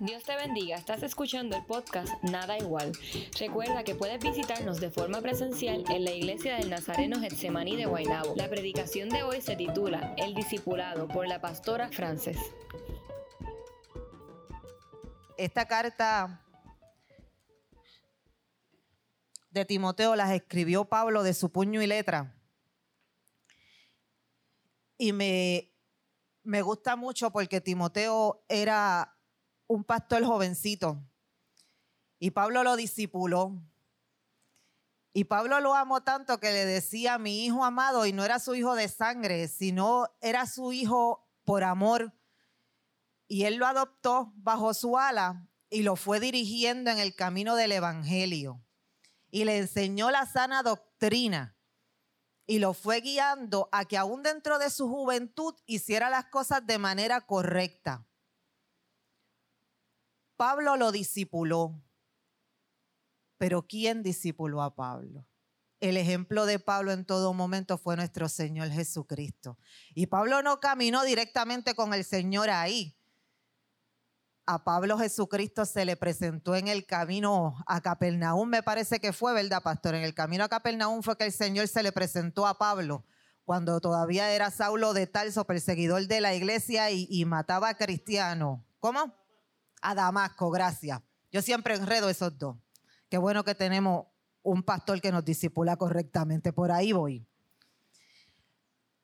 Dios te bendiga, estás escuchando el podcast Nada Igual. Recuerda que puedes visitarnos de forma presencial en la iglesia del Nazareno Getsemaní de Guaynabo. La predicación de hoy se titula El Discipulado por la pastora Frances. Esta carta de Timoteo las escribió Pablo de su puño y letra. Y me, me gusta mucho porque Timoteo era un pastor jovencito. Y Pablo lo discipuló. Y Pablo lo amó tanto que le decía mi hijo amado, y no era su hijo de sangre, sino era su hijo por amor. Y él lo adoptó bajo su ala y lo fue dirigiendo en el camino del Evangelio. Y le enseñó la sana doctrina. Y lo fue guiando a que aún dentro de su juventud hiciera las cosas de manera correcta. Pablo lo discipuló. Pero ¿quién discipuló a Pablo? El ejemplo de Pablo en todo momento fue nuestro Señor Jesucristo. Y Pablo no caminó directamente con el Señor ahí. A Pablo Jesucristo se le presentó en el camino a Capernaum, me parece que fue, ¿verdad, pastor? En el camino a Capernaum fue que el Señor se le presentó a Pablo cuando todavía era Saulo de Tarso, perseguidor de la iglesia y, y mataba a cristianos. ¿Cómo? A Damasco, gracias. Yo siempre enredo esos dos. Qué bueno que tenemos un pastor que nos disipula correctamente. Por ahí voy.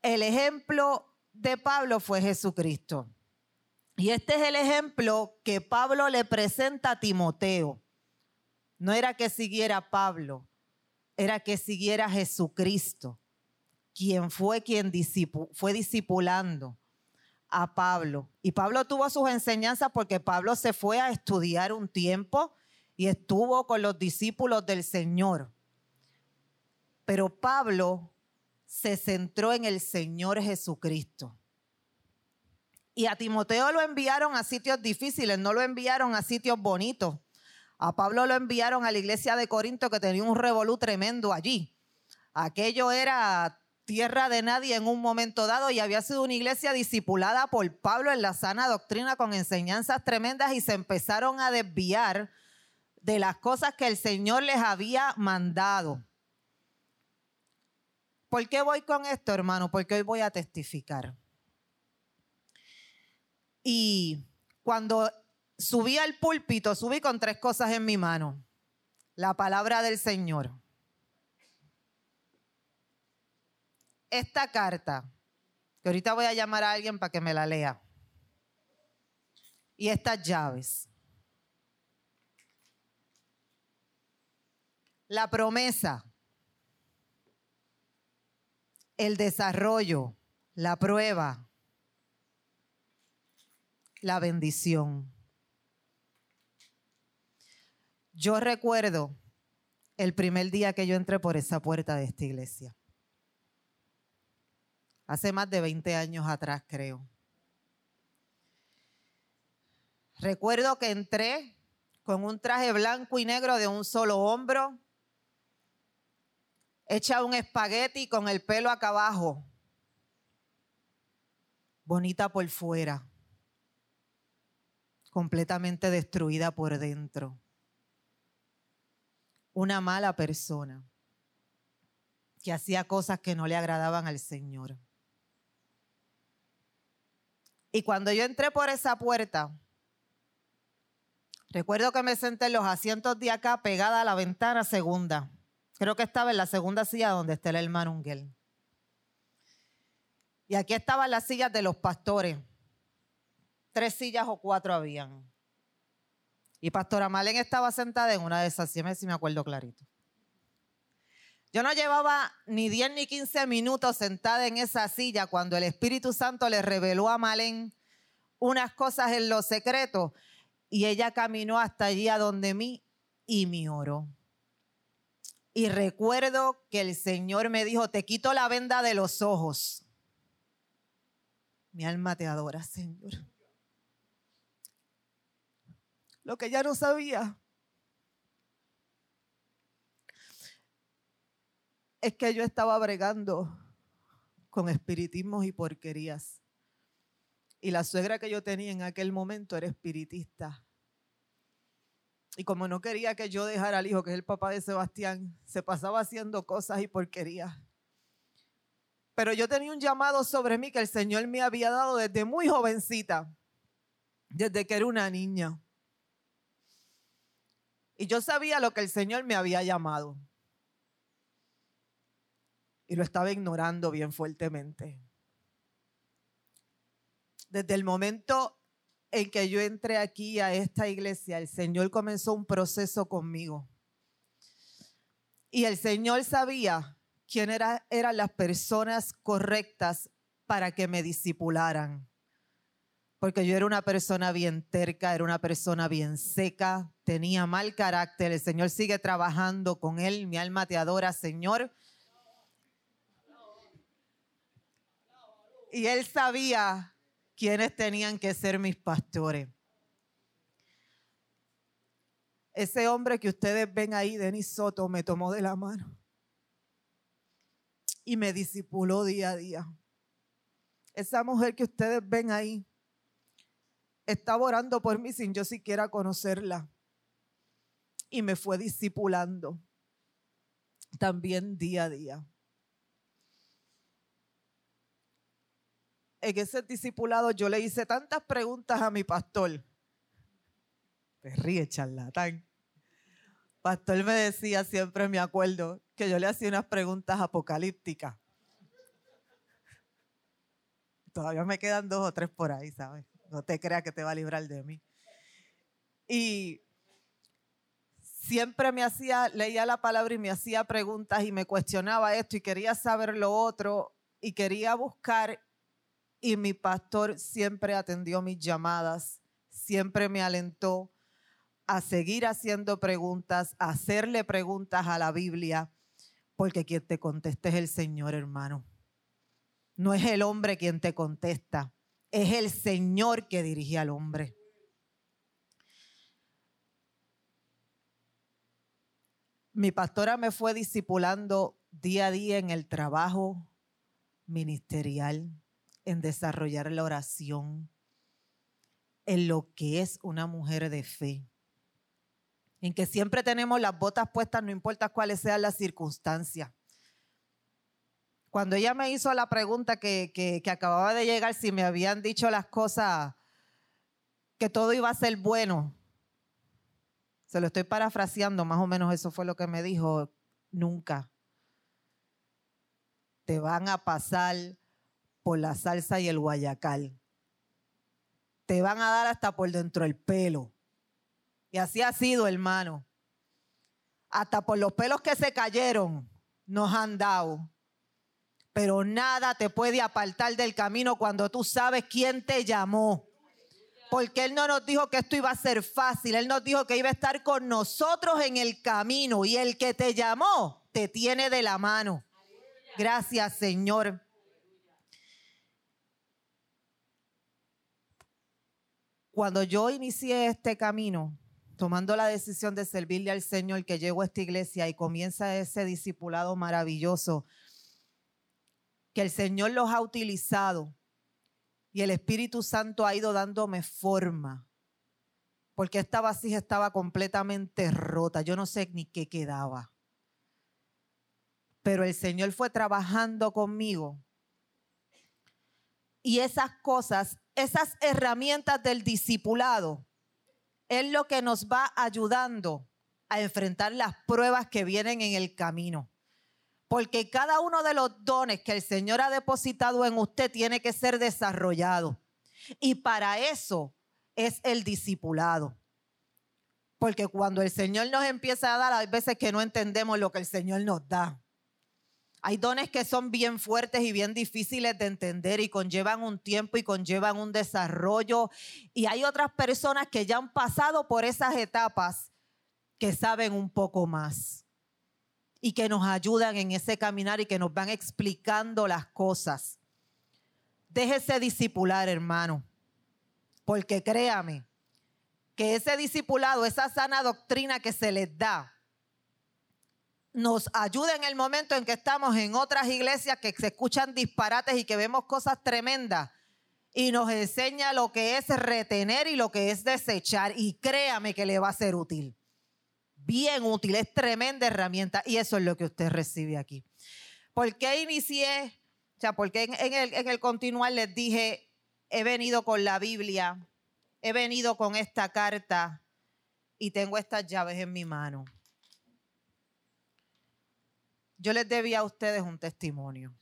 El ejemplo de Pablo fue Jesucristo. Y este es el ejemplo que Pablo le presenta a Timoteo. No era que siguiera Pablo, era que siguiera Jesucristo, quien fue quien fue discipulando a Pablo. Y Pablo tuvo sus enseñanzas porque Pablo se fue a estudiar un tiempo y estuvo con los discípulos del Señor. Pero Pablo se centró en el Señor Jesucristo. Y a Timoteo lo enviaron a sitios difíciles, no lo enviaron a sitios bonitos. A Pablo lo enviaron a la iglesia de Corinto que tenía un revolú tremendo allí. Aquello era tierra de nadie en un momento dado y había sido una iglesia discipulada por Pablo en la sana doctrina con enseñanzas tremendas y se empezaron a desviar de las cosas que el Señor les había mandado. ¿Por qué voy con esto, hermano? Porque hoy voy a testificar. Y cuando subí al púlpito, subí con tres cosas en mi mano. La palabra del Señor esta carta, que ahorita voy a llamar a alguien para que me la lea, y estas llaves. La promesa, el desarrollo, la prueba, la bendición. Yo recuerdo el primer día que yo entré por esa puerta de esta iglesia hace más de 20 años atrás, creo. Recuerdo que entré con un traje blanco y negro de un solo hombro, hecha un espagueti con el pelo acá abajo, bonita por fuera, completamente destruida por dentro. Una mala persona que hacía cosas que no le agradaban al Señor. Y cuando yo entré por esa puerta, recuerdo que me senté en los asientos de acá pegada a la ventana segunda. Creo que estaba en la segunda silla donde está el hermano Ungel. Y aquí estaban las sillas de los pastores. Tres sillas o cuatro habían. Y Pastora Malen estaba sentada en una de esas, si me acuerdo clarito. Yo no llevaba ni 10 ni 15 minutos sentada en esa silla cuando el Espíritu Santo le reveló a Malén unas cosas en lo secreto y ella caminó hasta allí a donde mí y me oró. Y recuerdo que el Señor me dijo, te quito la venda de los ojos. Mi alma te adora, Señor. Lo que ya no sabía es que yo estaba bregando con espiritismos y porquerías. Y la suegra que yo tenía en aquel momento era espiritista Y como no quería que yo dejara al hijo, que es el papá de Sebastián, se pasaba haciendo cosas y porquerías. Pero yo tenía un llamado sobre mí que el Señor me había dado desde muy jovencita, desde que era una niña. Y yo sabía lo que el Señor me había llamado. Y lo estaba ignorando bien fuertemente. Desde el momento en que yo entré aquí a esta iglesia, el Señor comenzó un proceso conmigo. Y el Señor sabía quién era, eran las personas correctas para que me disipularan porque yo era una persona bien terca, era una persona bien seca, tenía mal carácter. El Señor sigue trabajando con él, mi alma te adora, Señor. Y él sabía quiénes tenían que ser mis pastores. Ese hombre que ustedes ven ahí, Denis Soto, me tomó de la mano y me disipuló día a día. Esa mujer que ustedes ven ahí, estaba orando por mí sin yo siquiera conocerla. Y me fue discipulando también día a día. En ese discipulado yo le hice tantas preguntas a mi pastor. Te ríe, charlatán. Pastor me decía, siempre me acuerdo, que yo le hacía unas preguntas apocalípticas. Todavía me quedan dos o tres por ahí, ¿sabes? No te creas que te va a librar de mí. Y siempre me hacía, leía la palabra y me hacía preguntas y me cuestionaba esto y quería saber lo otro y quería buscar y mi pastor siempre atendió mis llamadas, siempre me alentó a seguir haciendo preguntas, a hacerle preguntas a la Biblia, porque quien te contesta es el Señor, hermano. No es el hombre quien te contesta es el Señor que dirige al hombre. Mi pastora me fue discipulando día a día en el trabajo ministerial, en desarrollar la oración, en lo que es una mujer de fe, en que siempre tenemos las botas puestas, no importa cuáles sean las circunstancias. Cuando ella me hizo la pregunta que, acababa de llegar, si me habían dicho las cosas, que todo iba a ser bueno, se lo estoy parafraseando, más o menos eso fue lo que me dijo, nunca. Te van a pasar por la salsa y el guayacal. Te van a dar hasta por dentro el pelo. Y así ha sido, hermano. Hasta por los pelos que se cayeron nos han dado pero nada te puede apartar del camino cuando tú sabes quién te llamó. Porque Él no nos dijo que esto iba a ser fácil, Él nos dijo que iba a estar con nosotros en el camino y el que te llamó te tiene de la mano. Gracias Señor. Cuando yo inicié este camino, tomando la decisión de servirle al Señor, que llego a esta iglesia y comienza ese discipulado maravilloso, que el Señor los ha utilizado y el Espíritu Santo ha ido dándome forma, porque esta vasija estaba completamente rota, yo no sé ni qué quedaba. Pero el Señor fue trabajando conmigo. Y esas cosas, esas herramientas del discipulado, es lo que nos va ayudando a enfrentar las pruebas que vienen en el camino. Porque cada uno de los dones que el Señor ha depositado en usted tiene que ser desarrollado. Y para eso es el discipulado. Porque cuando el Señor nos empieza a dar, hay veces que no entendemos lo que el Señor nos da. Hay dones que son bien fuertes y bien difíciles de entender y conllevan un tiempo y conllevan un desarrollo. Y hay otras personas que ya han pasado por esas etapas que saben un poco más y que nos ayudan en ese caminar y que nos van explicando las cosas. Déjese discipular, hermano, porque créame que ese discipulado, esa sana doctrina que se les da, nos ayuda en el momento en que estamos en otras iglesias que se escuchan disparates y que vemos cosas tremendas y nos enseña lo que es retener y lo que es desechar y créame que le va a ser útil. bien útil, es tremenda herramienta y eso es lo que usted recibe aquí. ¿Por qué inicié? O sea, porque en, el, en el continuar les dije, he venido con la Biblia, he venido con esta carta y tengo estas llaves en mi mano. Yo les debía a ustedes un testimonio.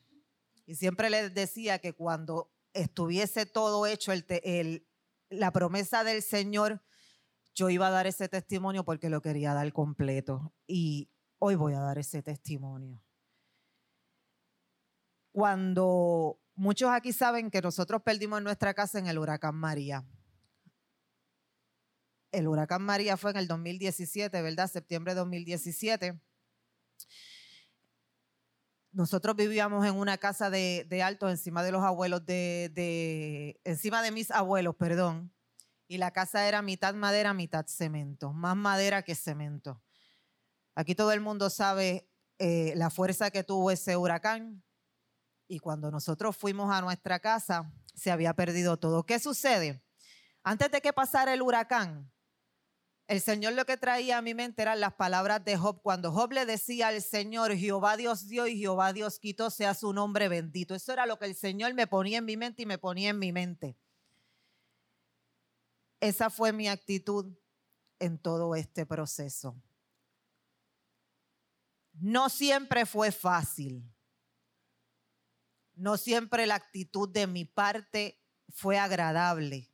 Y siempre les decía que cuando estuviese todo hecho, el, la promesa del Señor, yo iba a dar ese testimonio porque lo quería dar completo. Y hoy voy a dar ese testimonio. Cuando muchos aquí saben que nosotros perdimos nuestra casa en el huracán María. El huracán María fue en el 2017, ¿verdad? Septiembre de 2017 nosotros vivíamos en una casa de, alto encima de los abuelos, de, encima de mis abuelos, perdón. Y la casa era mitad madera, mitad cemento, más madera que cemento. Aquí todo el mundo sabe eh, la fuerza que tuvo ese huracán. Y cuando nosotros fuimos a nuestra casa, se había perdido todo. ¿Qué sucede? Antes de que pasara el huracán, el Señor lo que traía a mi mente eran las palabras de Job. Cuando Job le decía al Señor, Jehová Dios dio y Jehová Dios quitó, sea su nombre bendito. Eso era lo que el Señor me ponía en mi mente y me ponía en mi mente. Esa fue mi actitud en todo este proceso. No siempre fue fácil. No siempre la actitud de mi parte fue agradable.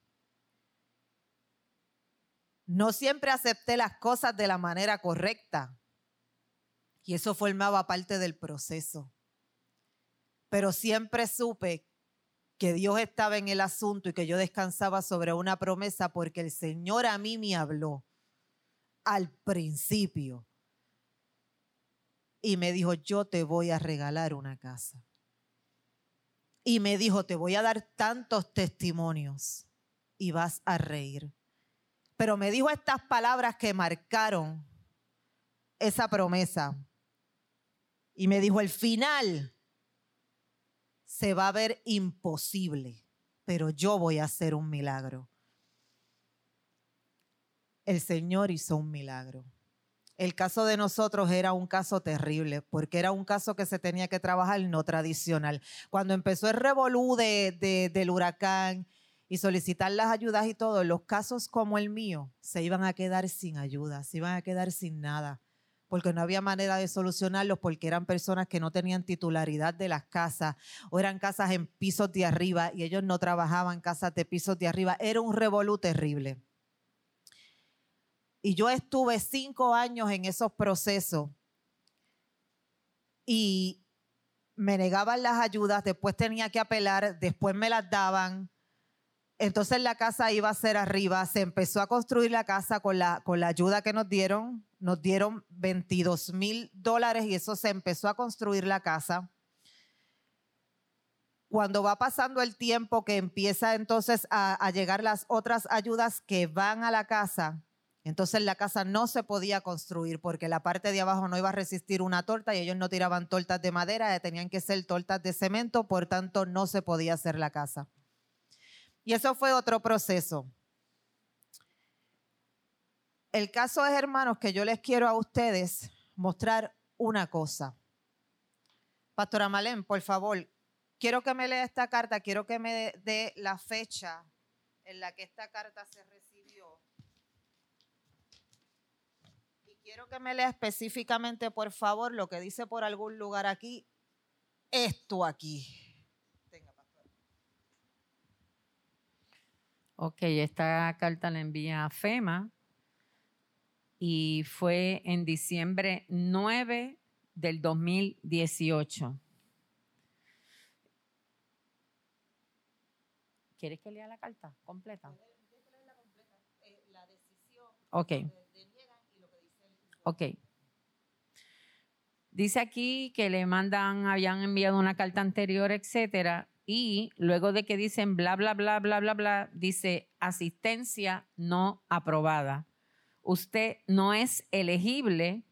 No siempre acepté las cosas de la manera correcta. Y eso formaba parte del proceso. Pero siempre supe que Dios estaba en el asunto y que yo descansaba sobre una promesa porque el Señor a mí me habló al principio y me dijo, yo te voy a regalar una casa. Y me dijo, te voy a dar tantos testimonios y vas a reír. Pero me dijo estas palabras que marcaron esa promesa. Y me dijo, el final se va a ver imposible, pero yo voy a hacer un milagro. El Señor hizo un milagro. El caso de nosotros era un caso terrible, porque era un caso que se tenía que trabajar no tradicional. Cuando empezó el revolú del huracán y solicitar las ayudas y todo, los casos como el mío se iban a quedar sin ayuda, se iban a quedar sin nada, porque no había manera de solucionarlos, porque eran personas que no tenían titularidad de las casas o eran casas en pisos de arriba y ellos no trabajaban casas de pisos de arriba. Era un revolú terrible. Y yo estuve cinco años en esos procesos y me negaban las ayudas, después tenía que apelar, después me las daban entonces la casa iba a ser arriba, se empezó a construir la casa con la, con la ayuda que nos dieron, nos dieron 22 mil dólares y eso se empezó a construir la casa. Cuando va pasando el tiempo que empieza entonces a, a llegar las otras ayudas que van a la casa, entonces la casa no se podía construir porque la parte de abajo no iba a resistir una torta y ellos no tiraban tortas de madera, tenían que ser tortas de cemento, por tanto no se podía hacer la casa. Y eso fue otro proceso. El caso es, hermanos, que yo les quiero a ustedes mostrar una cosa. Pastora Malén, por favor, quiero que me lea esta carta, quiero que me dé la fecha en la que esta carta se recibió. Y quiero que me lea específicamente, por favor, lo que dice por algún lugar aquí, esto aquí. Ok, esta carta la envía a FEMA y fue en diciembre 9 del 2018. ¿Quieres que lea la carta completa? Ok. Ok. Dice aquí que le mandan, habían enviado una carta anterior, etcétera, y luego de que dicen bla, bla, bla, bla, bla, bla, dice asistencia no aprobada. Usted no es elegible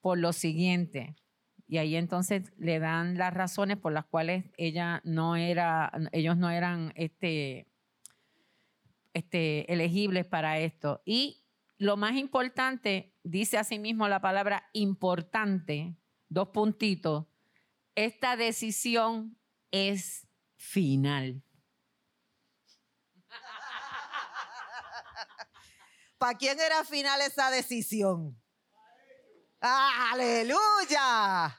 por lo siguiente. Y ahí entonces le dan las razones por las cuales ella no era, ellos no eran este, este, elegibles para esto. Y lo más importante, dice asimismo la palabra importante, dos puntitos, esta decisión es final. ¿Para quién era final esa decisión? ¡Aleluya!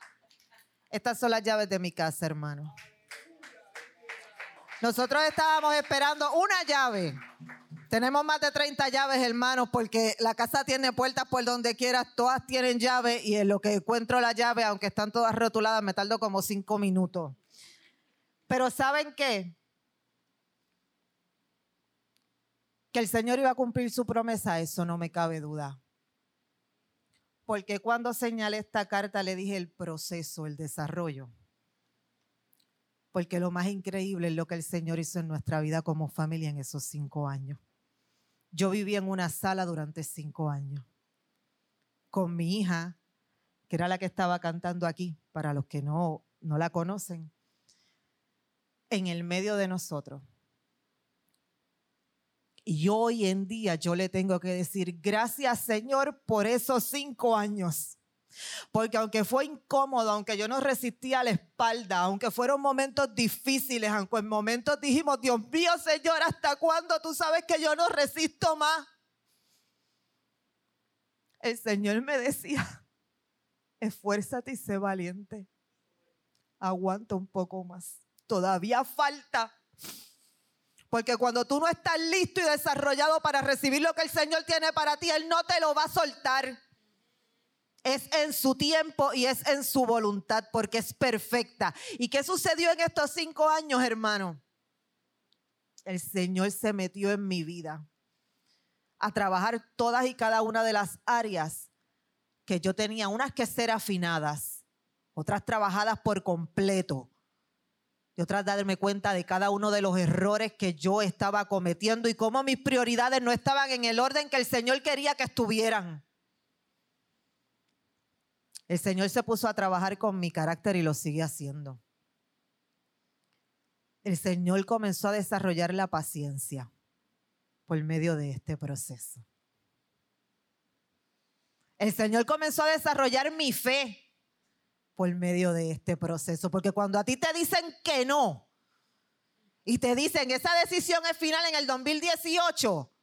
Estas son las llaves de mi casa, hermano. Nosotros estábamos esperando una llave. Tenemos más de 30 llaves, hermanos, porque la casa tiene puertas por donde quieras, todas tienen llave y en lo que encuentro la llave, aunque están todas rotuladas, me tardo como cinco minutos. Pero ¿saben qué? Que el Señor iba a cumplir su promesa, eso no me cabe duda. Porque cuando señalé esta carta le dije el proceso, el desarrollo. Porque lo más increíble es lo que el Señor hizo en nuestra vida como familia en esos cinco años. Yo viví en una sala durante cinco años con mi hija, que era la que estaba cantando aquí, para los que no, no la conocen, en el medio de nosotros y hoy en día yo le tengo que decir, gracias Señor por esos cinco años. Porque aunque fue incómodo, aunque yo no resistía la espalda, aunque fueron momentos difíciles, aunque en momentos dijimos, Dios mío Señor, ¿hasta cuándo tú sabes que yo no resisto más? El Señor me decía, esfuérzate y sé valiente. Aguanta un poco más. Todavía falta. Porque cuando tú no estás listo y desarrollado para recibir lo que el Señor tiene para ti, Él no te lo va a soltar. Es en su tiempo y es en su voluntad porque es perfecta. ¿Y qué sucedió en estos cinco años, hermano? El Señor se metió en mi vida a trabajar todas y cada una de las áreas que yo tenía, unas que ser afinadas, otras trabajadas por completo y otras darme cuenta de cada uno de los errores que yo estaba cometiendo y cómo mis prioridades no estaban en el orden que el Señor quería que estuvieran. El Señor se puso a trabajar con mi carácter y lo sigue haciendo. El Señor comenzó a desarrollar la paciencia por medio de este proceso. El Señor comenzó a desarrollar mi fe por medio de este proceso. Porque cuando a ti te dicen que no y te dicen esa decisión es final en el 2018,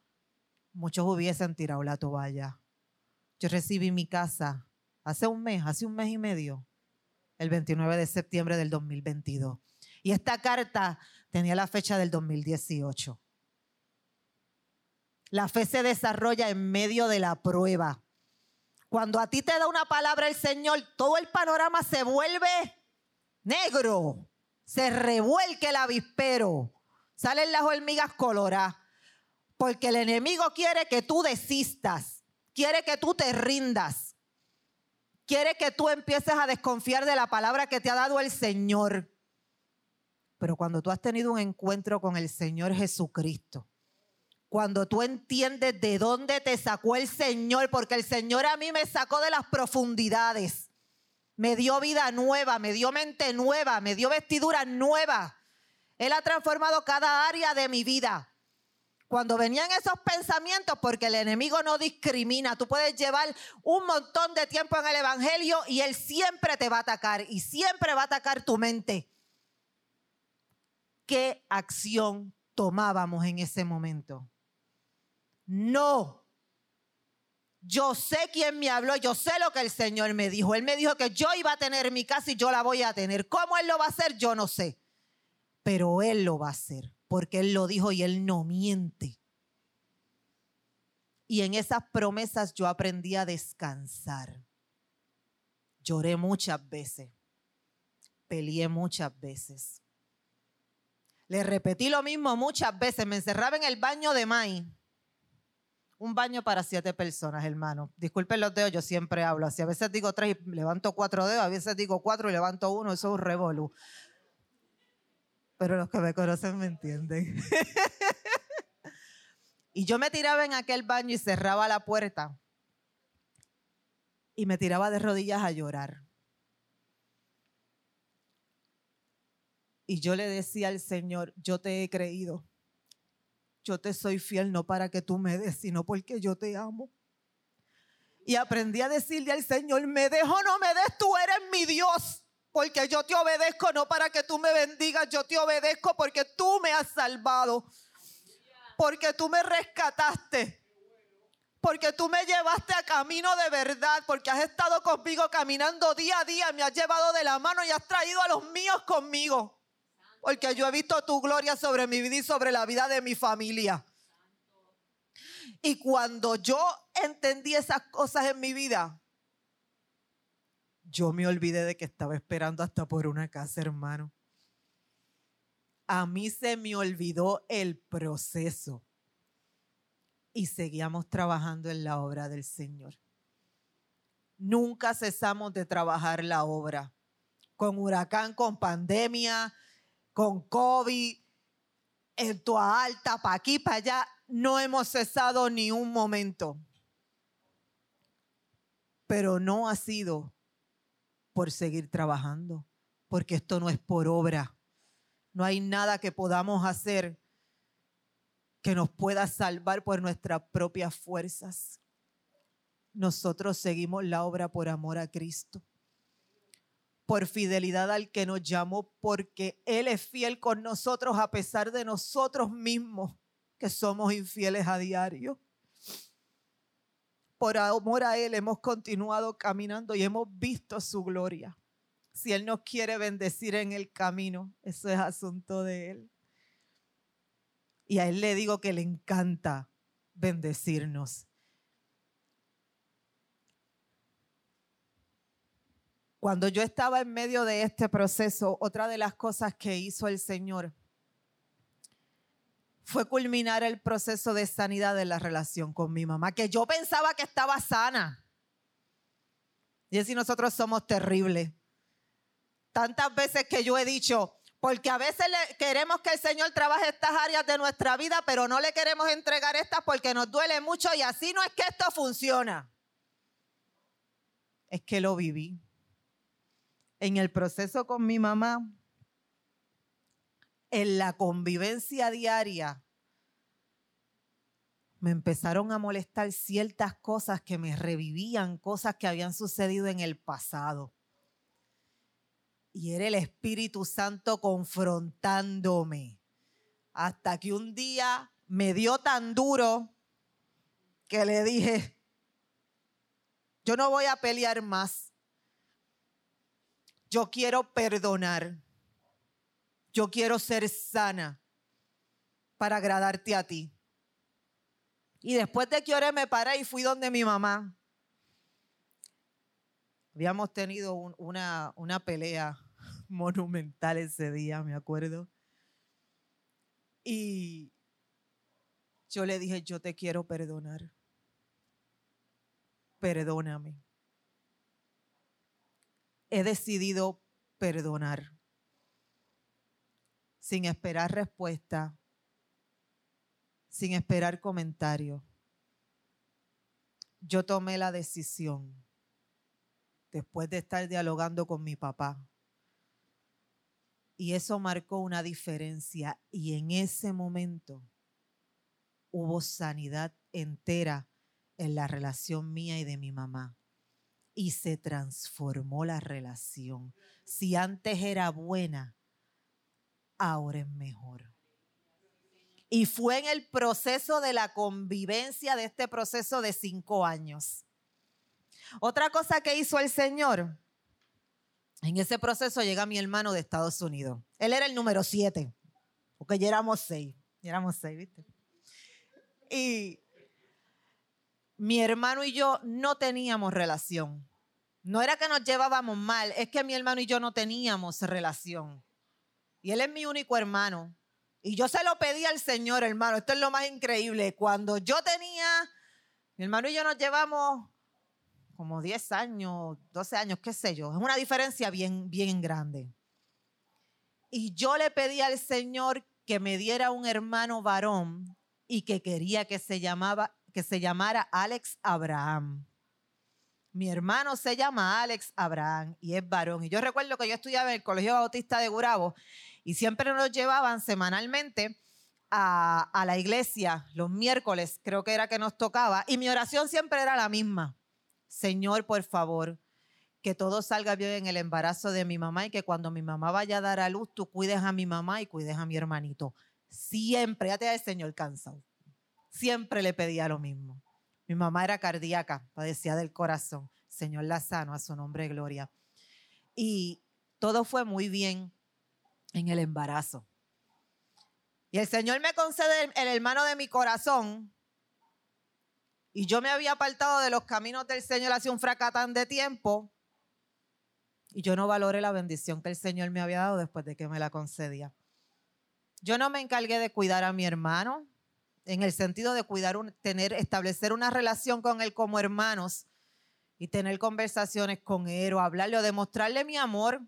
muchos hubiesen tirado la toalla. Yo recibí mi casa hace un mes, hace un mes y medio, el 29 de septiembre del 2022. Y esta carta tenía la fecha del 2018. La fe se desarrolla en medio de la prueba. Cuando a ti te da una palabra el Señor, todo el panorama se vuelve negro, se revuelque el avispero, salen las hormigas coloradas, porque el enemigo quiere que tú desistas, quiere que tú te rindas, quiere que tú empieces a desconfiar de la palabra que te ha dado el Señor. Pero cuando tú has tenido un encuentro con el Señor Jesucristo, cuando tú entiendes de dónde te sacó el Señor, porque el Señor a mí me sacó de las profundidades. Me dio vida nueva, me dio mente nueva, me dio vestidura nueva. Él ha transformado cada área de mi vida. Cuando venían esos pensamientos, porque el enemigo no discrimina, tú puedes llevar un montón de tiempo en el Evangelio y él siempre te va a atacar y siempre va a atacar tu mente. ¿Qué acción tomábamos en ese momento? No. Yo sé quién me habló, yo sé lo que el Señor me dijo. Él me dijo que yo iba a tener mi casa y yo la voy a tener. ¿Cómo Él lo va a hacer? Yo no sé. Pero Él lo va a hacer, porque Él lo dijo y Él no miente. Y en esas promesas yo aprendí a descansar. Lloré muchas veces, peleé muchas veces. Le repetí lo mismo muchas veces. Me encerraba en el baño de Mai un baño para siete personas, hermano. Disculpen los dedos, yo siempre hablo así. A veces digo tres y levanto cuatro dedos, a veces digo cuatro y levanto uno, eso es un revolú. Pero los que me conocen me entienden. y yo me tiraba en aquel baño y cerraba la puerta. Y me tiraba de rodillas a llorar. Y yo le decía al Señor, yo te he creído yo te soy fiel no para que tú me des, sino porque yo te amo. Y aprendí a decirle al Señor, me dejo no me des, tú eres mi Dios. Porque yo te obedezco no para que tú me bendigas, yo te obedezco porque tú me has salvado. Porque tú me rescataste porque tú me llevaste a camino de verdad, porque has estado conmigo caminando día a día, me has llevado de la mano y has traído a los míos conmigo. Porque yo he visto tu gloria sobre mi vida y sobre la vida de mi familia. Y cuando yo entendí esas cosas en mi vida, yo me olvidé de que estaba esperando hasta por una casa, hermano. A mí se me olvidó el proceso y seguíamos trabajando en la obra del Señor. Nunca cesamos de trabajar la obra. Con huracán, con pandemia, con COVID, en toda alta, para aquí, para allá, no hemos cesado ni un momento. Pero no ha sido por seguir trabajando, porque esto no es por obra. No hay nada que podamos hacer que nos pueda salvar por nuestras propias fuerzas. Nosotros seguimos la obra por amor a Cristo, por fidelidad al que nos llamó, porque Él es fiel con nosotros a pesar de nosotros mismos que somos infieles a diario. Por amor a Él hemos continuado caminando y hemos visto su gloria. Si Él nos quiere bendecir en el camino, eso es asunto de Él. Y a Él le digo que le encanta bendecirnos. Cuando yo estaba en medio de este proceso, otra de las cosas que hizo el Señor fue culminar el proceso de sanidad de la relación con mi mamá, que yo pensaba que estaba sana. Y así nosotros somos terribles. Tantas veces que yo he dicho, porque a veces queremos que el Señor trabaje estas áreas de nuestra vida, pero no le queremos entregar estas porque nos duele mucho y así no es que esto funciona. Es que lo viví. En el proceso con mi mamá, en la convivencia diaria, me empezaron a molestar ciertas cosas que me revivían, cosas que habían sucedido en el pasado. Y era el Espíritu Santo confrontándome. Hasta que un día me dio tan duro que le dije, yo no voy a pelear más. Yo quiero perdonar. Yo quiero ser sana para agradarte a ti. Y después de que oré me paré y fui donde mi mamá. Habíamos tenido una, una pelea monumental ese día, me acuerdo. Y yo le dije, yo te quiero perdonar. Perdóname. He decidido perdonar sin esperar respuesta, sin esperar comentario. Yo tomé la decisión después de estar dialogando con mi papá. Y eso marcó una diferencia. Y en ese momento hubo sanidad entera en la relación mía y de mi mamá. Y se transformó la relación. Si antes era buena, ahora es mejor. Y fue en el proceso de la convivencia de este proceso de cinco años otra cosa que hizo el Señor, en ese proceso llega mi hermano de Estados Unidos. Él era el número siete, porque ya éramos seis. Ya éramos seis, ¿viste? Y mi hermano y yo no teníamos relación. No era que nos llevábamos mal, es que mi hermano y yo no teníamos relación. Y él es mi único hermano. Y yo se lo pedí al Señor, hermano. Esto es lo más increíble. Cuando yo tenía, mi hermano y yo nos llevamos como 10 años, 12 años, qué sé yo. Es una diferencia bien, bien grande. Y yo le pedí al Señor que me diera un hermano varón y que quería que se, llamaba, que se llamara Alex Abraham. Mi hermano se llama Alex Abraham y es varón. Y yo recuerdo que yo estudiaba en el Colegio Bautista de Gurabo y siempre nos llevaban semanalmente a, a la iglesia los miércoles, creo que era que nos tocaba, y mi oración siempre era la misma Señor, por favor, que todo salga bien en el embarazo de mi mamá y que cuando mi mamá vaya a dar a luz, tú cuides a mi mamá y cuides a mi hermanito. Siempre, ya te da el Señor cansado. Siempre le pedía lo mismo. Mi mamá era cardíaca, padecía del corazón. Señor la sano, a su nombre gloria. Y todo fue muy bien en el embarazo. Y el Señor me concede el hermano de mi corazón. Y yo me había apartado de los caminos del Señor hace un fracatán de tiempo. Y yo no valoré la bendición que el Señor me había dado después de que me la concedía. Yo no me encargué de cuidar a mi hermano, en el sentido de cuidar, tener, establecer una relación con él como hermanos y tener conversaciones con él o hablarle o demostrarle mi amor.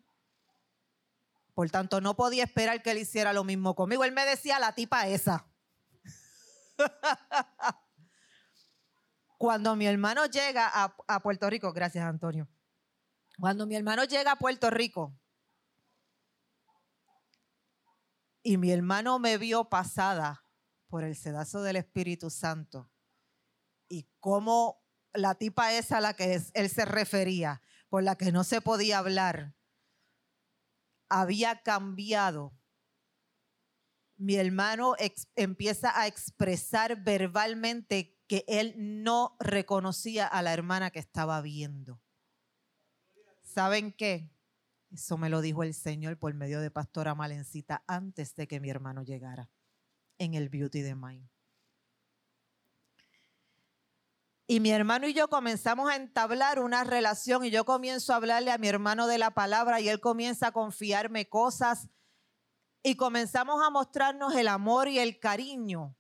Por tanto, no podía esperar que él hiciera lo mismo conmigo. Él me decía la tipa esa. Cuando mi hermano llega a, a Puerto Rico, gracias Antonio, cuando mi hermano llega a Puerto Rico y mi hermano me vio pasada por el sedazo del Espíritu Santo y cómo la tipa esa a la que él se refería, por la que no se podía hablar, había cambiado. Mi hermano empieza a expresar verbalmente que él no reconocía a la hermana que estaba viendo. ¿Saben qué? Eso me lo dijo el Señor por medio de Pastora Malencita antes de que mi hermano llegara en el Beauty de Mind. Y mi hermano y yo comenzamos a entablar una relación y yo comienzo a hablarle a mi hermano de la palabra y él comienza a confiarme cosas y comenzamos a mostrarnos el amor y el cariño.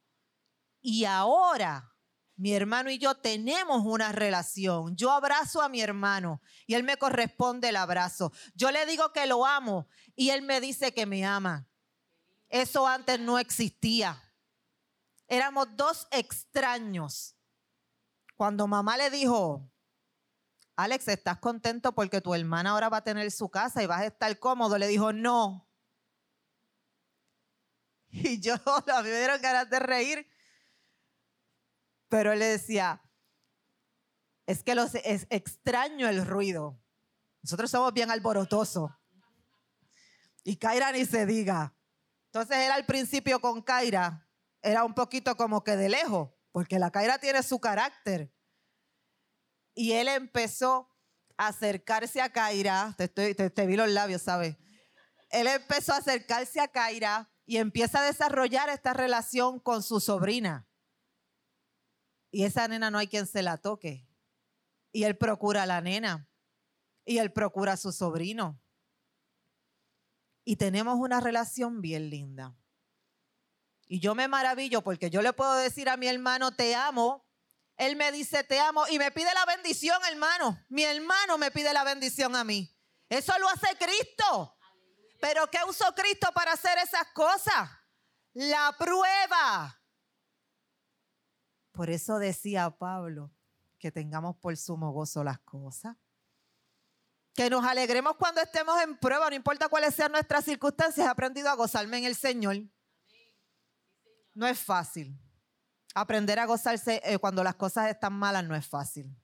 Y ahora mi hermano y yo tenemos una relación. Yo abrazo a mi hermano y él me corresponde el abrazo. Yo le digo que lo amo y él me dice que me ama. Eso antes no existía. Éramos dos extraños. Cuando mamá le dijo, Alex, ¿estás contento porque tu hermana ahora va a tener su casa y vas a estar cómodo? Le dijo, no. Y yo, a mí me dieron ganas de reír pero él le decía, es que los, es extraño el ruido. Nosotros somos bien alborotosos. Y Kaira ni se diga. Entonces él al principio con Kaira era un poquito como que de lejos, porque la Kaira tiene su carácter. Y él empezó a acercarse a Kaira, te, te, vi los labios, ¿sabes? Él empezó a acercarse a Kaira y empieza a desarrollar esta relación con su sobrina. Y esa nena no hay quien se la toque. Y él procura a la nena. Y él procura a su sobrino. Y tenemos una relación bien linda. Y yo me maravillo porque yo le puedo decir a mi hermano, te amo. Él me dice, te amo. Y me pide la bendición, hermano. Mi hermano me pide la bendición a mí. Eso lo hace Cristo. Pero ¿qué usó Cristo para hacer esas cosas? La prueba. Por eso decía Pablo que tengamos por sumo gozo las cosas. Que nos alegremos cuando estemos en prueba, no importa cuáles sean nuestras circunstancias, he aprendido a gozarme en el Señor. No es fácil. Aprender a gozarse eh, cuando las cosas están malas no es fácil.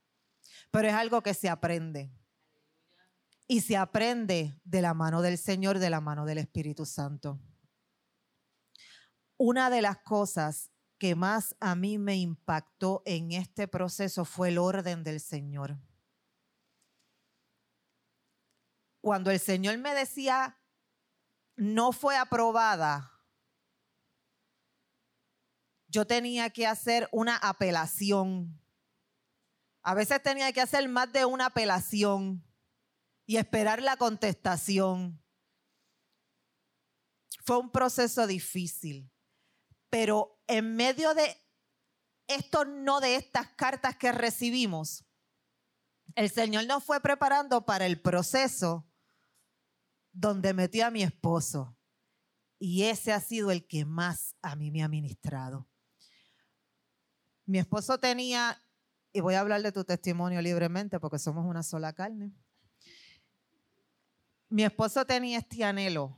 Pero es algo que se aprende. Y se aprende de la mano del Señor, de la mano del Espíritu Santo. Una de las cosas que más a mí me impactó en este proceso fue el orden del Señor. Cuando el Señor me decía, no fue aprobada, yo tenía que hacer una apelación. A veces tenía que hacer más de una apelación y esperar la contestación. Fue un proceso difícil, pero en medio de esto no de estas cartas que recibimos, el Señor nos fue preparando para el proceso donde metió a mi esposo. Y ese ha sido el que más a mí me ha ministrado. Mi esposo tenía, y voy a hablar de tu testimonio libremente porque somos una sola carne. Mi esposo tenía este anhelo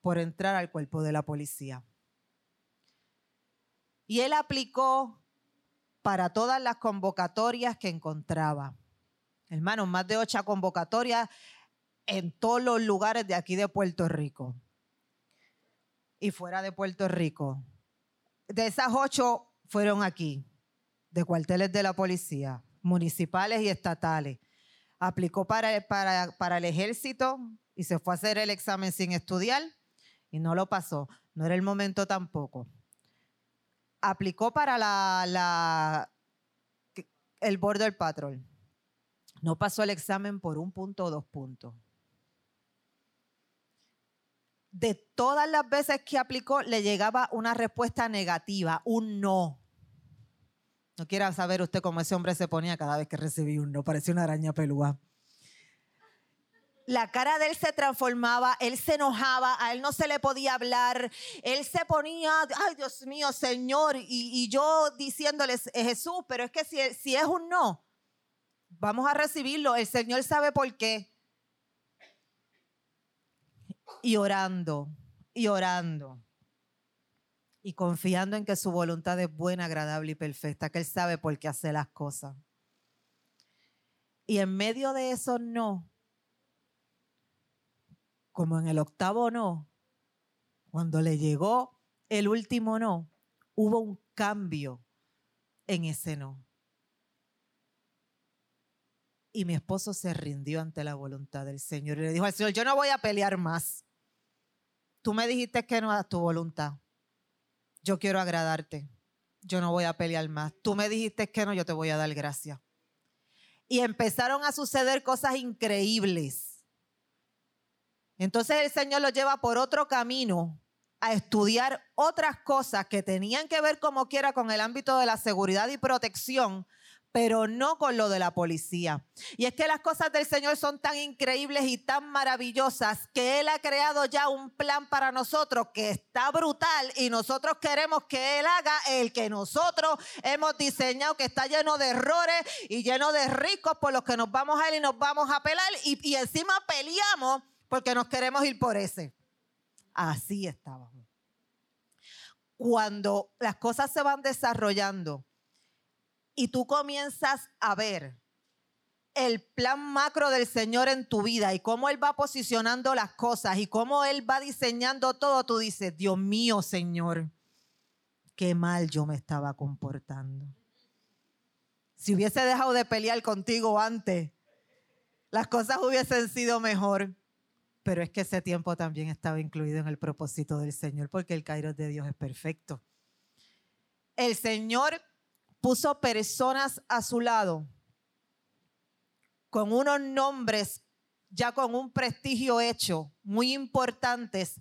por entrar al cuerpo de la policía. Y él aplicó para todas las convocatorias que encontraba. Hermanos, más de ocho convocatorias en todos los lugares de aquí de Puerto Rico y fuera de Puerto Rico. De esas ocho fueron aquí, de cuarteles de la policía, municipales y estatales. Aplicó para, para, para el ejército y se fue a hacer el examen sin estudiar y no lo pasó. No era el momento tampoco. Aplicó para la, la el Border Patrol. No pasó el examen por un punto o dos puntos. De todas las veces que aplicó, le llegaba una respuesta negativa, un no. No quiera saber usted cómo ese hombre se ponía cada vez que recibía un no, parecía una araña pelúa. La cara de él se transformaba, él se enojaba, a él no se le podía hablar, él se ponía, ay Dios mío, Señor, y, yo diciéndoles, Jesús, pero es que si es un no, vamos a recibirlo, el Señor sabe por qué. Y orando, y orando y confiando en que su voluntad es buena, agradable y perfecta, que Él sabe por qué hace las cosas. Y en medio de eso no, como en el octavo no, cuando le llegó el último no, hubo un cambio en ese no. Y mi esposo se rindió ante la voluntad del Señor y le dijo al Señor, yo no voy a pelear más. Tú me dijiste que no a tu voluntad yo quiero agradarte, yo no voy a pelear más. Tú me dijiste que no, yo te voy a dar gracias. Y empezaron a suceder cosas increíbles. Entonces el Señor lo lleva por otro camino a estudiar otras cosas que tenían que ver como quiera con el ámbito de la seguridad y protección, pero no con lo de la policía. Y es que las cosas del Señor son tan increíbles y tan maravillosas que Él ha creado ya un plan para nosotros que está brutal y nosotros queremos que Él haga el que nosotros hemos diseñado, que está lleno de errores y lleno de ricos por los que nos vamos a ir y nos vamos a pelar y, y encima peleamos porque nos queremos ir por ese. Así estábamos. Cuando las cosas se van desarrollando, y tú comienzas a ver el plan macro del Señor en tu vida y cómo Él va posicionando las cosas y cómo Él va diseñando todo, tú dices, Dios mío, Señor, qué mal yo me estaba comportando. Si hubiese dejado de pelear contigo antes, las cosas hubiesen sido mejor. Pero es que ese tiempo también estaba incluido en el propósito del Señor, porque el Cairo de Dios es perfecto. El Señor puso personas a su lado con unos nombres ya con un prestigio hecho, muy importantes.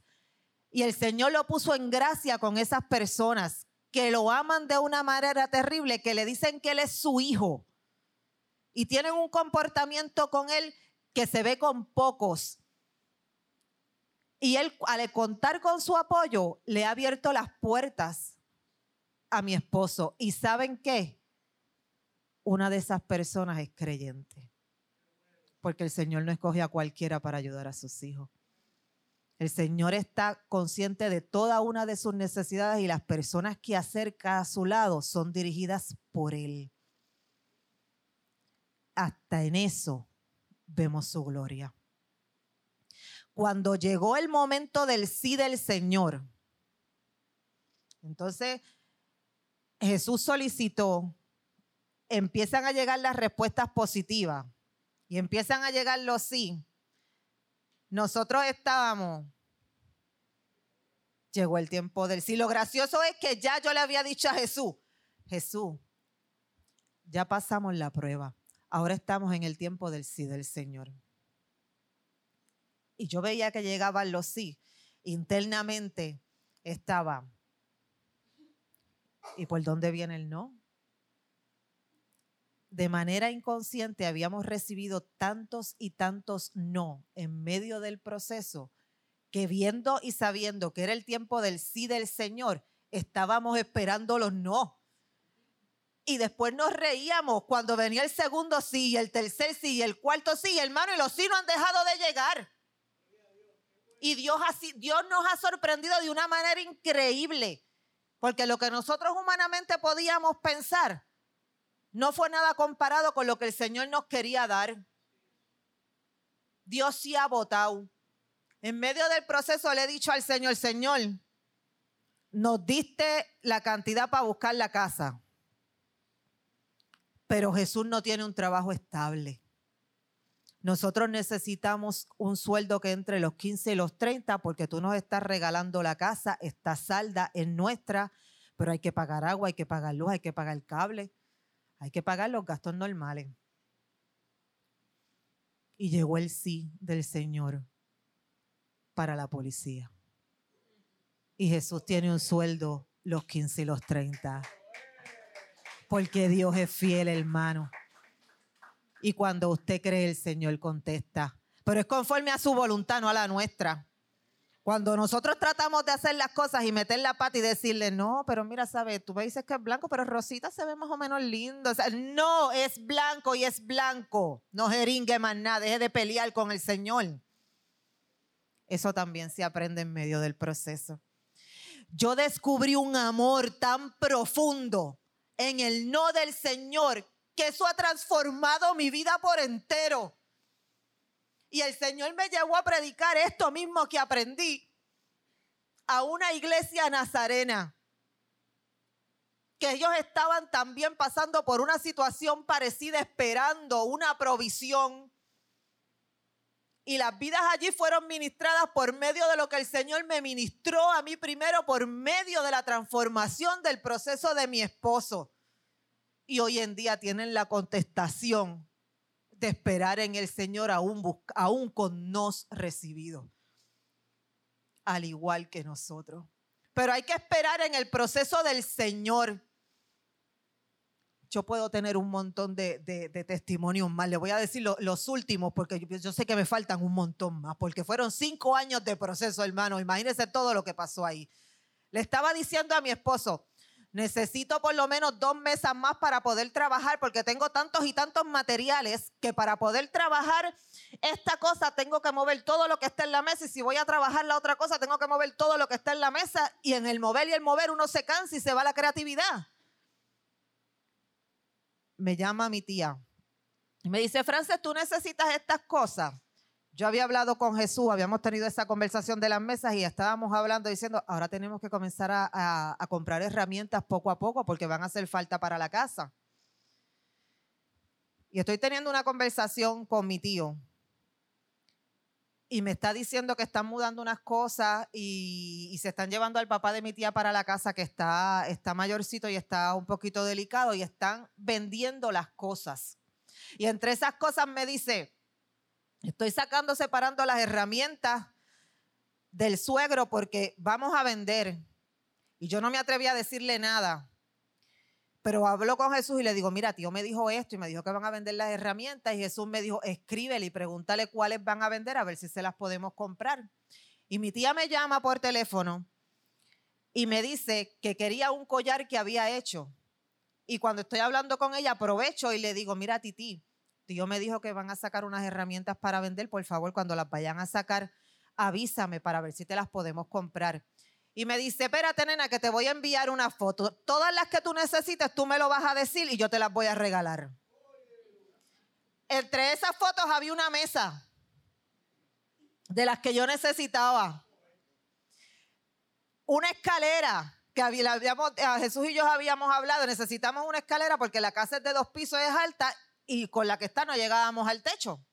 Y el Señor lo puso en gracia con esas personas que lo aman de una manera terrible, que le dicen que Él es su hijo. Y tienen un comportamiento con Él que se ve con pocos. Y Él, al contar con su apoyo, le ha abierto las puertas a mi esposo. ¿Y saben qué? Una de esas personas es creyente. Porque el Señor no escoge a cualquiera para ayudar a sus hijos. El Señor está consciente de toda una de sus necesidades y las personas que acerca a su lado son dirigidas por Él. Hasta en eso vemos su gloria. Cuando llegó el momento del sí del Señor, entonces Jesús solicitó, empiezan a llegar las respuestas positivas y empiezan a llegar los sí. Nosotros estábamos, llegó el tiempo del sí. Lo gracioso es que ya yo le había dicho a Jesús, Jesús, ya pasamos la prueba. Ahora estamos en el tiempo del sí del Señor. Y yo veía que llegaban los sí. Internamente estaba, ¿Y por dónde viene el no? De manera inconsciente habíamos recibido tantos y tantos no en medio del proceso que viendo y sabiendo que era el tiempo del sí del Señor, estábamos esperando los no. Y después nos reíamos cuando venía el segundo sí, y el tercer sí, y el cuarto sí, hermano, y los sí no han dejado de llegar. Y Dios, así, Dios nos ha sorprendido de una manera increíble. Porque lo que nosotros humanamente podíamos pensar, no fue nada comparado con lo que el Señor nos quería dar. Dios sí ha votado. En medio del proceso le he dicho al Señor, Señor, nos diste la cantidad para buscar la casa, pero Jesús no tiene un trabajo estable. Nosotros necesitamos un sueldo que entre los 15 y los 30 porque tú nos estás regalando la casa, está salda, en nuestra, pero hay que pagar agua, hay que pagar luz, hay que pagar cable, hay que pagar los gastos normales. Y llegó el sí del Señor para la policía. Y Jesús tiene un sueldo los 15 y los 30. Porque Dios es fiel, hermano. Y cuando usted cree, el Señor contesta. Pero es conforme a su voluntad, no a la nuestra. Cuando nosotros tratamos de hacer las cosas y meter la pata y decirle, no, pero mira, sabes, tú me dices que es blanco, pero Rosita se ve más o menos lindo. O sea, no, es blanco y es blanco. No jeringue más nada, deje de pelear con el Señor. Eso también se aprende en medio del proceso. Yo descubrí un amor tan profundo en el no del Señor que eso ha transformado mi vida por entero. Y el Señor me llevó a predicar esto mismo que aprendí a una iglesia nazarena. Que ellos estaban también pasando por una situación parecida, esperando una provisión. Y las vidas allí fueron ministradas por medio de lo que el Señor me ministró a mí primero, por medio de la transformación del proceso de mi esposo. Y hoy en día tienen la contestación de esperar en el Señor aún, con nos recibido, al igual que nosotros. Pero hay que esperar en el proceso del Señor. Yo puedo tener un montón de, testimonios más. Le voy a decir los últimos porque yo, yo, sé que me faltan un montón más, porque fueron cinco años de proceso, hermano. Imagínense todo lo que pasó ahí. Le estaba diciendo a mi esposo, necesito por lo menos dos mesas más para poder trabajar porque tengo tantos y tantos materiales que para poder trabajar esta cosa tengo que mover todo lo que está en la mesa y si voy a trabajar la otra cosa tengo que mover todo lo que está en la mesa y en el mover y el mover uno se cansa y se va la creatividad. Me llama mi tía y me dice, Frances, tú necesitas estas cosas. Yo había hablado con Jesús, habíamos tenido esa conversación de las mesas y estábamos hablando diciendo, ahora tenemos que comenzar a, comprar herramientas poco a poco porque van a hacer falta para la casa. Y estoy teniendo una conversación con mi tío y me está diciendo que están mudando unas cosas y, se están llevando al papá de mi tía para la casa que está, mayorcito y está un poquito delicado y están vendiendo las cosas. Y entre esas cosas me dice, Estoy sacando, separando las herramientas del suegro porque vamos a vender. Y yo no me atreví a decirle nada. Pero hablo con Jesús y le digo, mira, tío me dijo esto y me dijo que van a vender las herramientas. Y Jesús me dijo, escríbele y pregúntale cuáles van a vender a ver si se las podemos comprar. Y mi tía me llama por teléfono y me dice que quería un collar que había hecho. Y cuando estoy hablando con ella, aprovecho y le digo, mira, Titi, Dios me dijo que van a sacar unas herramientas para vender. Por favor, cuando las vayan a sacar, avísame para ver si te las podemos comprar. Y me dice, espérate, nena, que te voy a enviar una foto. Todas las que tú necesites, tú me lo vas a decir y yo te las voy a regalar. Entre esas fotos había una mesa de las que yo necesitaba. Una escalera que habíamos, Jesús y yo habíamos hablado, necesitamos una escalera porque la casa es de dos pisos, es alta y con la que está no llegábamos al techo.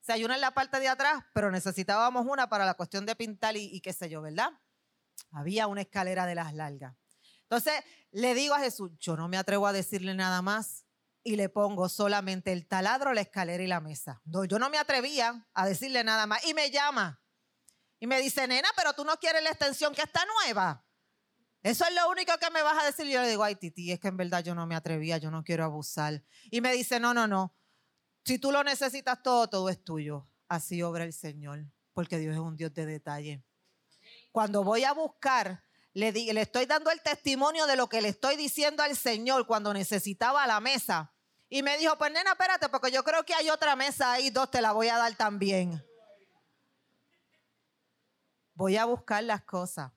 Se hay una en la parte de atrás, pero necesitábamos una para la cuestión de pintar y, qué sé yo, ¿verdad? Había una escalera de las largas. Entonces le digo a Jesús, yo no me atrevo a decirle nada más y le pongo solamente el taladro, la escalera y la mesa. No, yo no me atrevía a decirle nada más. Y me llama y me dice, nena, pero tú no quieres la extensión que está nueva. Eso es lo único que me vas a decir. Yo le digo, ay, Titi, es que en verdad yo no me atrevía, yo no quiero abusar. Y me dice, no, no, no. Si tú lo necesitas todo, todo es tuyo. Así obra el Señor, porque Dios es un Dios de detalle. Cuando voy a buscar, le, le estoy dando el testimonio de lo que le estoy diciendo al Señor cuando necesitaba la mesa. Y me dijo, pues nena, espérate, porque yo creo que hay otra mesa ahí, dos te la voy a dar también. Voy a buscar las cosas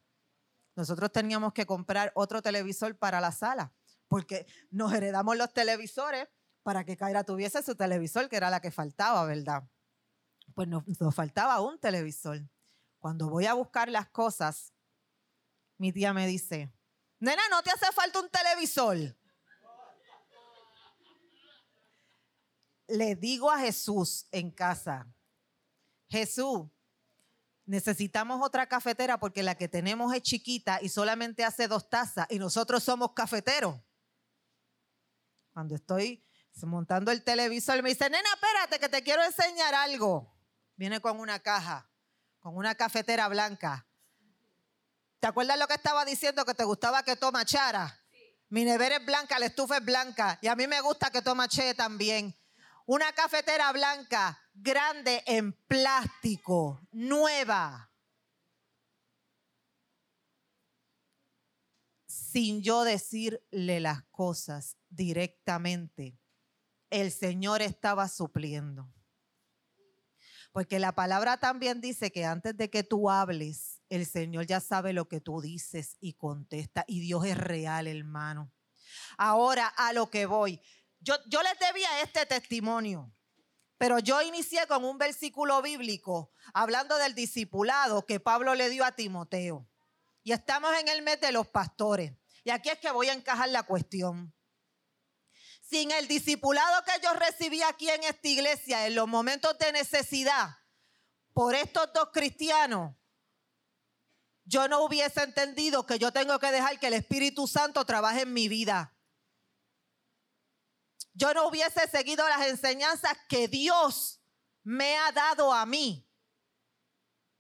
nosotros teníamos que comprar otro televisor para la sala, porque nos heredamos los televisores para que Kaira tuviese su televisor, que era la que faltaba, ¿verdad? Pues nos, nos faltaba un televisor. Cuando voy a buscar las cosas, mi tía me dice, nena, ¿no te hace falta un televisor? Le digo a Jesús en casa, Jesús, necesitamos otra cafetera porque la que tenemos es chiquita y solamente hace dos tazas y nosotros somos cafeteros. Cuando estoy montando el televisor, me dice, nena, espérate que te quiero enseñar algo. Viene con una caja, con una cafetera blanca. ¿Te acuerdas lo que estaba diciendo que te gustaba que toma chara? Mi nevera es blanca, la estufa es blanca y a mí me gusta que toma che también. Una cafetera blanca, grande en plástico, nueva. Sin yo decirle las cosas directamente, el Señor estaba supliendo. Porque la palabra también dice que antes de que tú hables, el Señor ya sabe lo que tú dices y contesta. Y Dios es real, hermano. Ahora a lo que voy. Yo, yo les debía este testimonio, pero yo inicié con un versículo bíblico hablando del discipulado que Pablo le dio a Timoteo. Y estamos en el mes de los pastores. Y aquí es que voy a encajar la cuestión. Sin el discipulado que yo recibí aquí en esta iglesia en los momentos de necesidad por estos dos cristianos, yo no hubiese entendido que yo tengo que dejar que el Espíritu Santo trabaje en mi vida yo no hubiese seguido las enseñanzas que Dios me ha dado a mí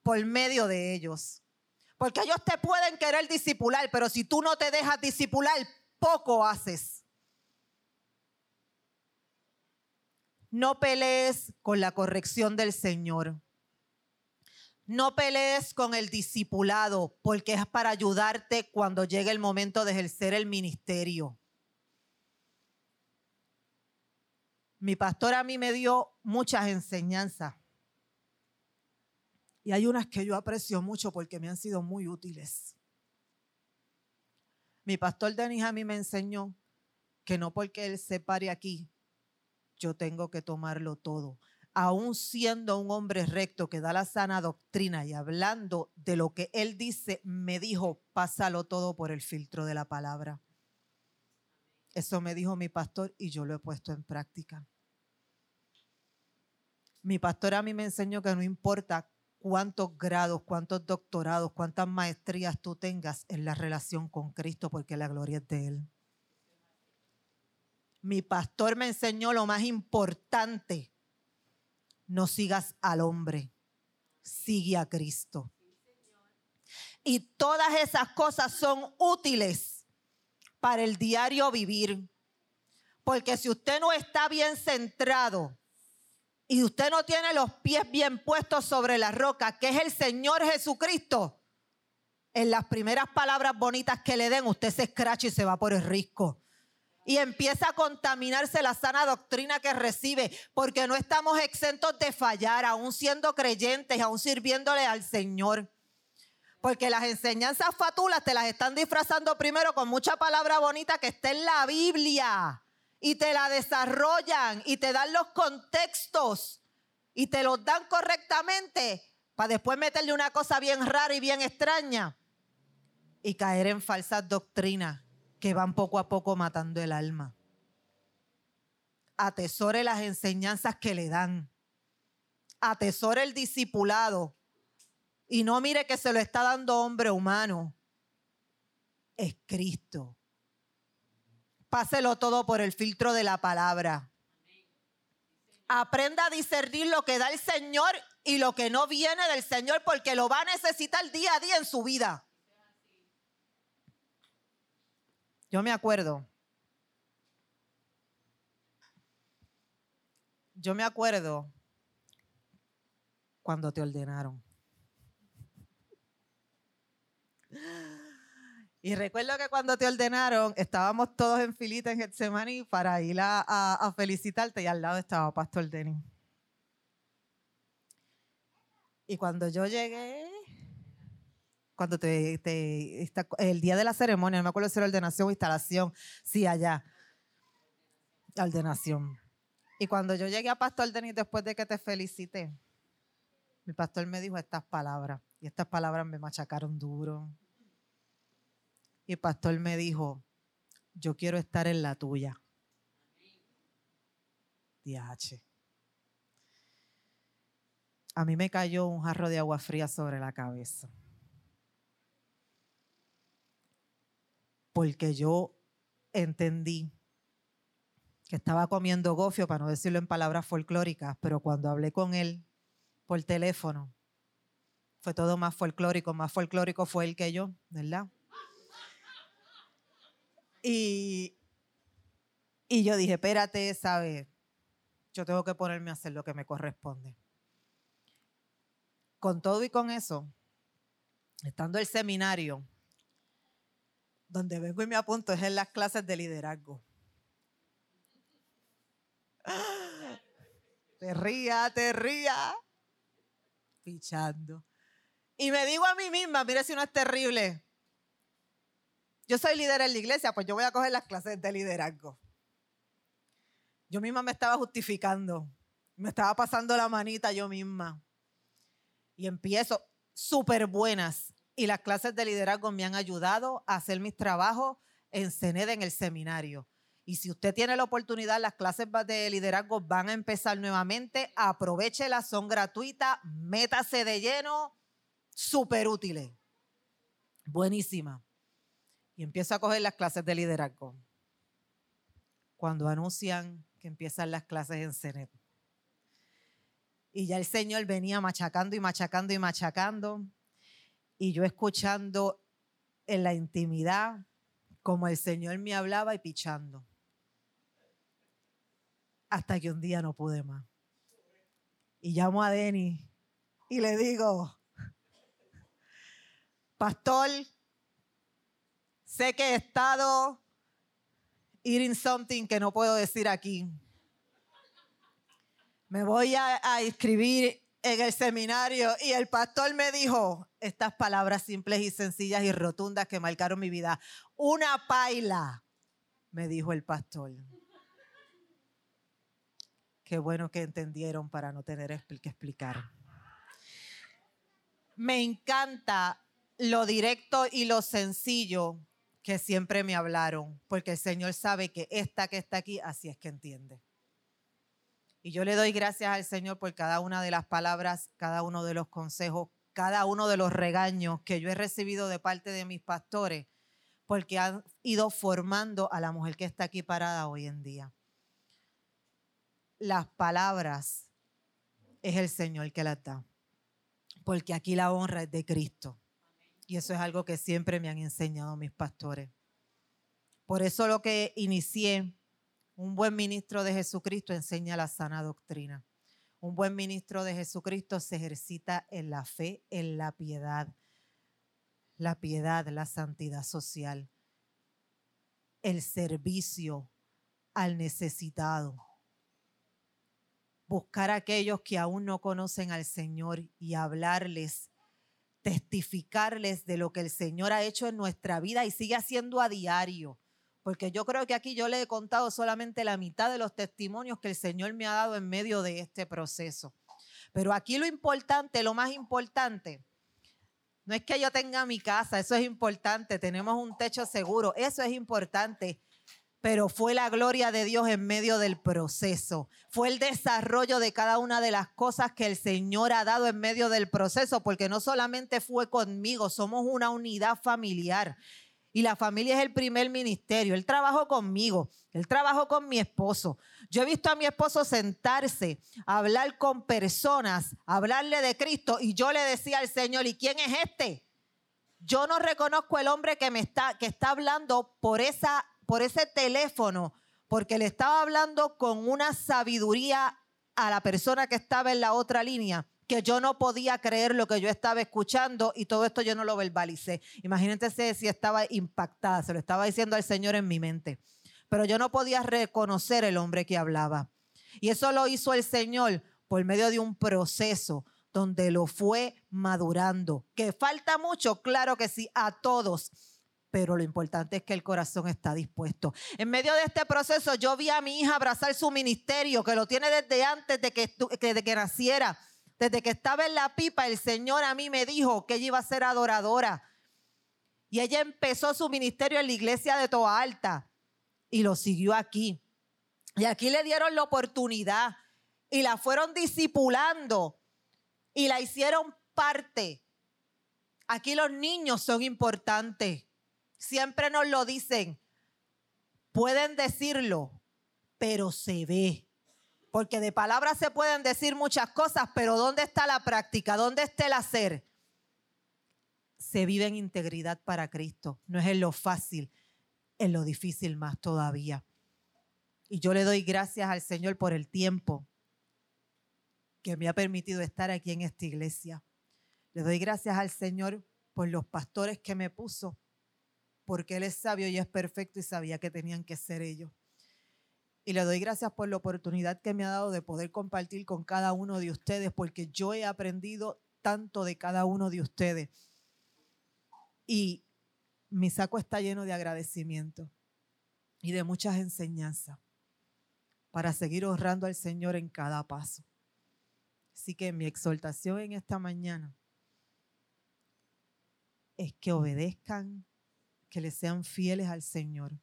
por medio de ellos. Porque ellos te pueden querer disipular, pero si tú no te dejas disipular, poco haces. No pelees con la corrección del Señor. No pelees con el discipulado, porque es para ayudarte cuando llegue el momento de ejercer el ministerio. Mi pastor a mí me dio muchas enseñanzas. Y hay unas que yo aprecio mucho porque me han sido muy útiles. Mi pastor Denis a mí me enseñó que no porque él se pare aquí, yo tengo que tomarlo todo. Aún siendo un hombre recto que da la sana doctrina y hablando de lo que él dice, me dijo, pásalo todo por el filtro de la palabra. Eso me dijo mi pastor y yo lo he puesto en práctica. Mi pastor a mí me enseñó que no importa cuántos grados, cuántos doctorados, cuántas maestrías tú tengas en la relación con Cristo, porque la gloria es de Él. Mi pastor me enseñó lo más importante. No sigas al hombre, sigue a Cristo. Y todas esas cosas son útiles para el diario vivir. Porque si usted no está bien centrado y usted no tiene los pies bien puestos sobre la roca, que es el Señor Jesucristo, en las primeras palabras bonitas que le den, usted se escracha y se va por el risco. Y empieza a contaminarse la sana doctrina que recibe, porque no estamos exentos de fallar, aún siendo creyentes, aún sirviéndole al Señor. Porque las enseñanzas fatulas te las están disfrazando primero con mucha palabra bonita que está en la Biblia. Y te la desarrollan y te dan los contextos y te los dan correctamente para después meterle una cosa bien rara y bien extraña y caer en falsas doctrinas que van poco a poco matando el alma. Atesore las enseñanzas que le dan. Atesore el discipulado y no mire que se lo está dando hombre humano. Es Cristo. Páselo todo por el filtro de la palabra. Aprenda a discernir lo que da el Señor y lo que no viene del Señor porque lo va a necesitar día a día en su vida. Yo me acuerdo. Yo me acuerdo cuando te ordenaron. Y recuerdo que cuando te ordenaron, estábamos todos en filita en Getsemaní para ir a, felicitarte y al lado estaba Pastor Denis. Y cuando yo llegué, cuando te, el día de la ceremonia, no me acuerdo si era ordenación o instalación, sí, allá. Ordenación. Y cuando yo llegué a Pastor Denis después de que te felicité, mi pastor me dijo estas palabras. Y estas palabras me machacaron duro. Y el pastor me dijo, yo quiero estar en la tuya. DH. A mí me cayó un jarro de agua fría sobre la cabeza. Porque yo entendí que estaba comiendo gofio, para no decirlo en palabras folclóricas, pero cuando hablé con él por teléfono, fue todo más folclórico, más folclórico fue él que yo, ¿verdad? Y, y yo dije, espérate, ¿sabes? Yo tengo que ponerme a hacer lo que me corresponde. Con todo y con eso, estando el seminario, donde vengo y me apunto es en las clases de liderazgo. Te ría, te ría. Pichando. Y me digo a mí misma, mire si no es terrible. Yo soy líder en la iglesia, pues yo voy a coger las clases de liderazgo. Yo misma me estaba justificando. Me estaba pasando la manita yo misma. Y empiezo súper buenas. Y las clases de liderazgo me han ayudado a hacer mis trabajos en CENED en el seminario. Y si usted tiene la oportunidad, las clases de liderazgo van a empezar nuevamente. Aprovechelas, son gratuitas, métase de lleno, súper útiles. Buenísima. Y empiezo a coger las clases de liderazgo. Cuando anuncian que empiezan las clases en CENET. Y ya el Señor venía machacando y machacando y machacando. Y yo escuchando en la intimidad como el Señor me hablaba y pichando hasta que un día no pude más. Y llamo a Denny y le digo, pastor, sé que he estado eating something que no puedo decir aquí. Me voy a, a inscribir en el seminario y el pastor me dijo estas palabras simples y sencillas y rotundas que marcaron mi vida. Una paila, me dijo el pastor. Qué bueno que entendieron para no tener que explicar. Me encanta lo directo y lo sencillo que siempre me hablaron, porque el Señor sabe que esta que está aquí, así es que entiende. Y yo le doy gracias al Señor por cada una de las palabras, cada uno de los consejos, cada uno de los regaños que yo he recibido de parte de mis pastores, porque han ido formando a la mujer que está aquí parada hoy en día las palabras es el Señor que las da. Porque aquí la honra es de Cristo. Y eso es algo que siempre me han enseñado mis pastores. Por eso lo que inicié, un buen ministro de Jesucristo enseña la sana doctrina. Un buen ministro de Jesucristo se ejercita en la fe, en la piedad, la piedad, la santidad social, el servicio al necesitado buscar a aquellos que aún no conocen al Señor y hablarles, testificarles de lo que el Señor ha hecho en nuestra vida y sigue haciendo a diario. Porque yo creo que aquí yo le he contado solamente la mitad de los testimonios que el Señor me ha dado en medio de este proceso. Pero aquí lo importante, lo más importante, no es que yo tenga mi casa, eso es importante, tenemos un techo seguro, eso es importante pero fue la gloria de Dios en medio del proceso. Fue el desarrollo de cada una de las cosas que el Señor ha dado en medio del proceso, porque no solamente fue conmigo, somos una unidad familiar. Y la familia es el primer ministerio. Él trabajó conmigo, él trabajó con mi esposo. Yo he visto a mi esposo sentarse, hablar con personas, hablarle de Cristo, y yo le decía al Señor, ¿y quién es este? Yo no reconozco el hombre que me está, que está hablando por esa por ese teléfono porque le estaba hablando con una sabiduría a la persona que estaba en la otra línea que yo no podía creer lo que yo estaba escuchando y todo esto yo no lo verbalicé. Imagínense si estaba impactada, se lo estaba diciendo al Señor en mi mente. Pero yo no podía reconocer el hombre que hablaba. Y eso lo hizo el Señor por medio de un proceso donde lo fue madurando. ¿Que falta mucho? Claro que sí, a todos. Pero lo importante es que el corazón está dispuesto. En medio de este proceso yo vi a mi hija abrazar su ministerio, que lo tiene desde antes de que, de que naciera. Desde que estaba en la pipa, el Señor a mí me dijo que ella iba a ser adoradora. Y ella empezó su ministerio en la iglesia de Toa Alta y lo siguió aquí. Y aquí le dieron la oportunidad y la fueron discipulando y la hicieron parte. Aquí los niños son importantes. Siempre nos lo dicen. Pueden decirlo, pero se ve. Porque de palabras se pueden decir muchas cosas, pero ¿dónde está la práctica? ¿Dónde está el hacer? Se vive en integridad para Cristo. No es en lo fácil, en lo difícil más todavía. Y yo le doy gracias al Señor por el tiempo que me ha permitido estar aquí en esta iglesia. Le doy gracias al Señor por los pastores que me puso, porque Él es sabio y es perfecto y sabía que tenían que ser ellos. Y le doy gracias por la oportunidad que me ha dado de poder compartir con cada uno de ustedes, porque yo he aprendido tanto de cada uno de ustedes. Y mi saco está lleno de agradecimiento y de muchas enseñanzas para seguir honrando al Señor en cada paso. Así que mi exhortación en esta mañana es que obedezcan, que le sean fieles al Señor,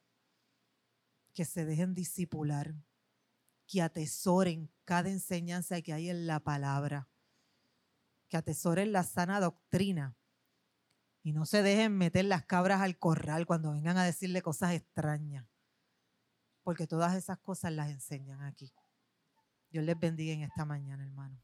que se dejen disipular, que atesoren cada enseñanza que hay en la palabra, que atesoren la sana doctrina y no se dejen meter las cabras al corral cuando vengan a decirle cosas extrañas, porque todas esas cosas las enseñan aquí. Dios les bendiga en esta mañana, hermano.